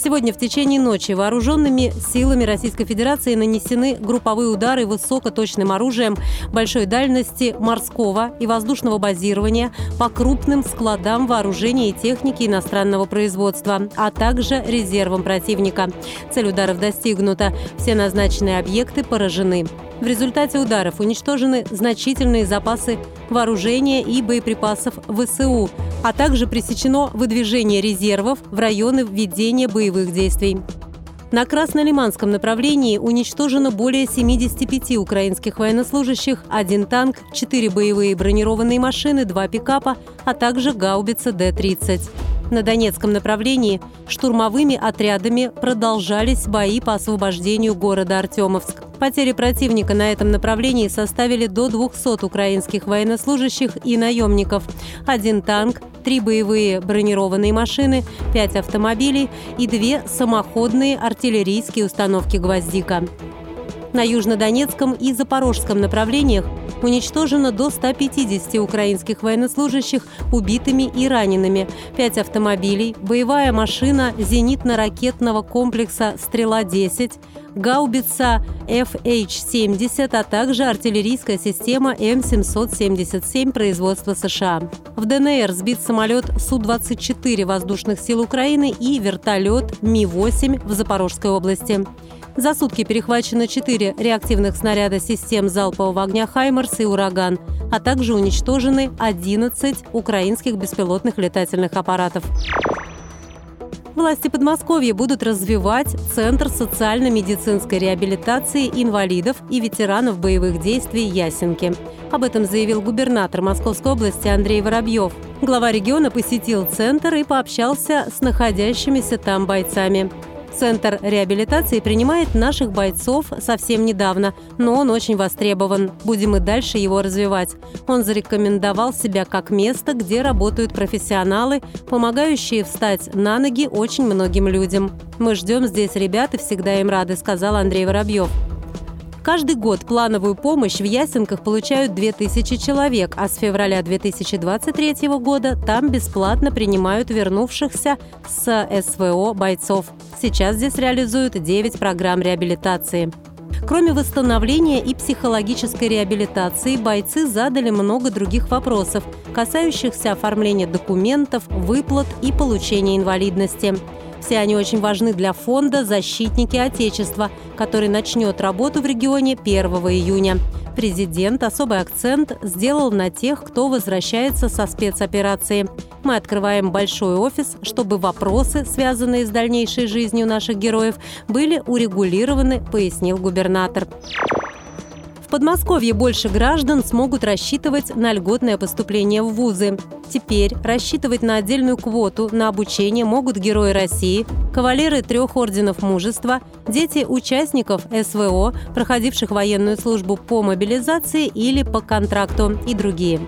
Сегодня в течение ночи вооруженными силами Российской Федерации нанесены групповые удары высокоточным оружием большой дальности морского и воздушного базирования по крупным складам вооружения и техники иностранного производства, а также резервам противника. Цель ударов достигнута. Все назначенные объекты поражены. В результате ударов уничтожены значительные запасы вооружения и боеприпасов ВСУ, а также пресечено выдвижение резервов в районы введения боевых действий. На Краснолиманском направлении уничтожено более 75 украинских военнослужащих, один танк, четыре боевые бронированные машины, два пикапа, а также гаубица Д-30. На Донецком направлении штурмовыми отрядами продолжались бои по освобождению города Артемовск. Потери противника на этом направлении составили до 200 украинских военнослужащих и наемников. Один танк, три боевые бронированные машины, пять автомобилей и две самоходные артиллерийские установки «Гвоздика». На южнодонецком и запорожском направлениях уничтожено до 150 украинских военнослужащих убитыми и ранеными, 5 автомобилей, боевая машина зенитно-ракетного комплекса «Стрела-10», гаубица FH-70, а также артиллерийская система М777 производства США. В ДНР сбит самолет Су-24 воздушных сил Украины и вертолет Ми-8 в Запорожской области. За сутки перехвачено 4 реактивных снаряда систем залпового огня «Хаймерс» и «Ураган», а также уничтожены 11 украинских беспилотных летательных аппаратов. Власти Подмосковья будут развивать Центр социально-медицинской реабилитации инвалидов и ветеранов боевых действий «Ясенки». Об этом заявил губернатор Московской области Андрей Воробьев. Глава региона посетил центр и пообщался с находящимися там бойцами. Центр реабилитации принимает наших бойцов совсем недавно, но он очень востребован. Будем и дальше его развивать. Он зарекомендовал себя как место, где работают профессионалы, помогающие встать на ноги очень многим людям. Мы ждем здесь ребят и всегда им рады, сказал Андрей Воробьев. Каждый год плановую помощь в Ясенках получают 2000 человек, а с февраля 2023 года там бесплатно принимают вернувшихся с СВО бойцов. Сейчас здесь реализуют 9 программ реабилитации. Кроме восстановления и психологической реабилитации, бойцы задали много других вопросов, касающихся оформления документов, выплат и получения инвалидности. Все они очень важны для фонда «Защитники Отечества», который начнет работу в регионе 1 июня. Президент особый акцент сделал на тех, кто возвращается со спецоперации. Мы открываем большой офис, чтобы вопросы, связанные с дальнейшей жизнью наших героев, были урегулированы, пояснил губернатор. В Подмосковье больше граждан смогут рассчитывать на льготное поступление в вузы. Теперь рассчитывать на отдельную квоту на обучение могут герои России, кавалеры трех орденов мужества, дети участников СВО, проходивших военную службу по мобилизации или по контракту и другие.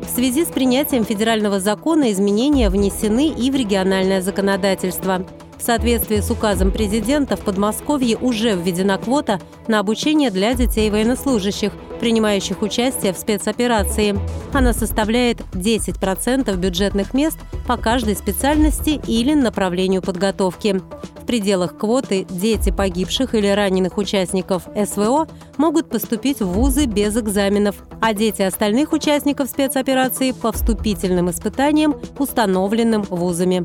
В связи с принятием федерального закона изменения внесены и в региональное законодательство. В соответствии с указом президента в Подмосковье уже введена квота на обучение для детей военнослужащих, принимающих участие в спецоперации. Она составляет 10% бюджетных мест по каждой специальности или направлению подготовки. В пределах квоты дети погибших или раненых участников СВО могут поступить в вузы без экзаменов, а дети остальных участников спецоперации по вступительным испытаниям, установленным вузами.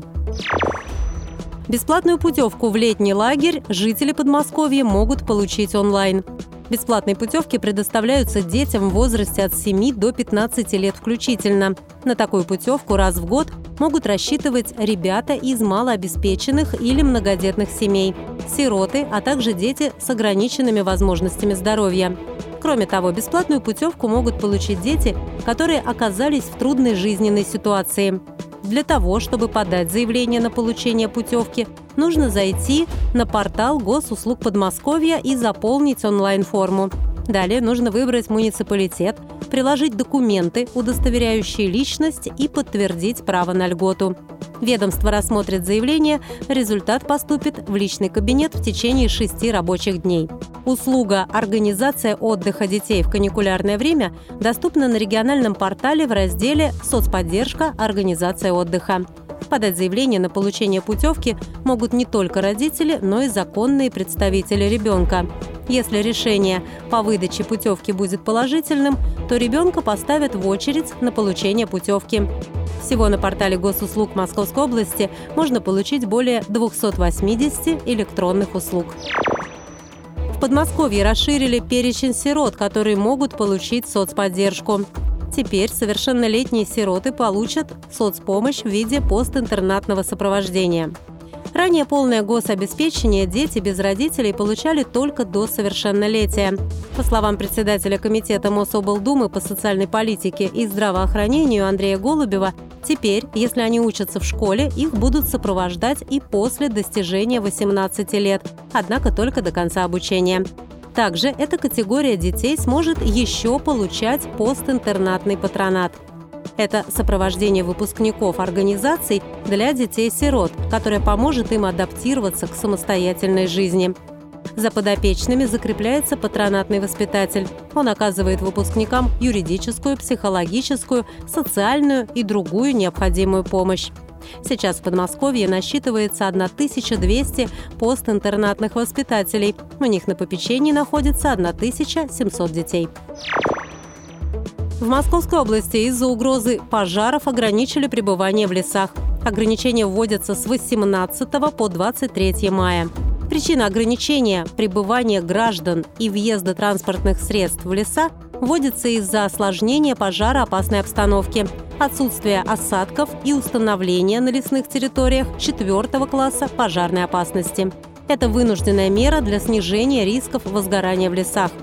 Бесплатную путевку в летний лагерь жители Подмосковья могут получить онлайн. Бесплатные путевки предоставляются детям в возрасте от 7 до 15 лет включительно. На такую путевку раз в год могут рассчитывать ребята из малообеспеченных или многодетных семей, сироты, а также дети с ограниченными возможностями здоровья. Кроме того, бесплатную путевку могут получить дети, которые оказались в трудной жизненной ситуации. Для того, чтобы подать заявление на получение путевки, нужно зайти на портал Госуслуг Подмосковья и заполнить онлайн-форму. Далее нужно выбрать муниципалитет, приложить документы, удостоверяющие личность и подтвердить право на льготу. Ведомство рассмотрит заявление, результат поступит в личный кабинет в течение шести рабочих дней. Услуга «Организация отдыха детей в каникулярное время» доступна на региональном портале в разделе «Соцподдержка. Организация отдыха». Подать заявление на получение путевки могут не только родители, но и законные представители ребенка. Если решение по выдаче путевки будет положительным, то ребенка поставят в очередь на получение путевки. Всего на портале госуслуг Московской области можно получить более 280 электронных услуг. В Подмосковье расширили перечень сирот, которые могут получить соцподдержку. Теперь совершеннолетние сироты получат соцпомощь в виде постинтернатного сопровождения. Ранее полное гособеспечение дети без родителей получали только до совершеннолетия. По словам председателя Комитета Мособлдумы по социальной политике и здравоохранению Андрея Голубева, теперь, если они учатся в школе, их будут сопровождать и после достижения 18 лет, однако только до конца обучения. Также эта категория детей сможет еще получать постинтернатный патронат – это сопровождение выпускников организаций для детей-сирот, которое поможет им адаптироваться к самостоятельной жизни. За подопечными закрепляется патронатный воспитатель. Он оказывает выпускникам юридическую, психологическую, социальную и другую необходимую помощь. Сейчас в Подмосковье насчитывается 1200 постинтернатных воспитателей. У них на попечении находится 1700 детей. В Московской области из-за угрозы пожаров ограничили пребывание в лесах. Ограничения вводятся с 18 по 23 мая. Причина ограничения пребывания граждан и въезда транспортных средств в леса вводится из-за осложнения пожароопасной обстановки, отсутствия осадков и установления на лесных территориях четвертого класса пожарной опасности. Это вынужденная мера для снижения рисков возгорания в лесах –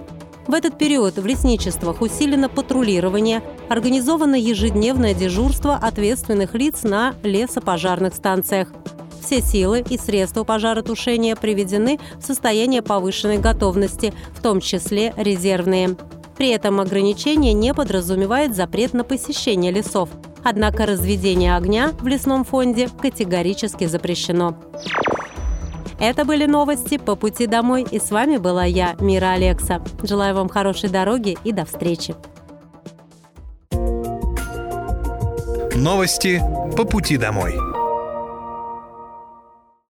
в этот период в лесничествах усилено патрулирование, организовано ежедневное дежурство ответственных лиц на лесопожарных станциях. Все силы и средства пожаротушения приведены в состояние повышенной готовности, в том числе резервные. При этом ограничение не подразумевает запрет на посещение лесов. Однако разведение огня в лесном фонде категорически запрещено. Это были новости по пути домой, и с вами была я, Мира Алекса. Желаю вам хорошей дороги и до встречи. Новости по пути домой.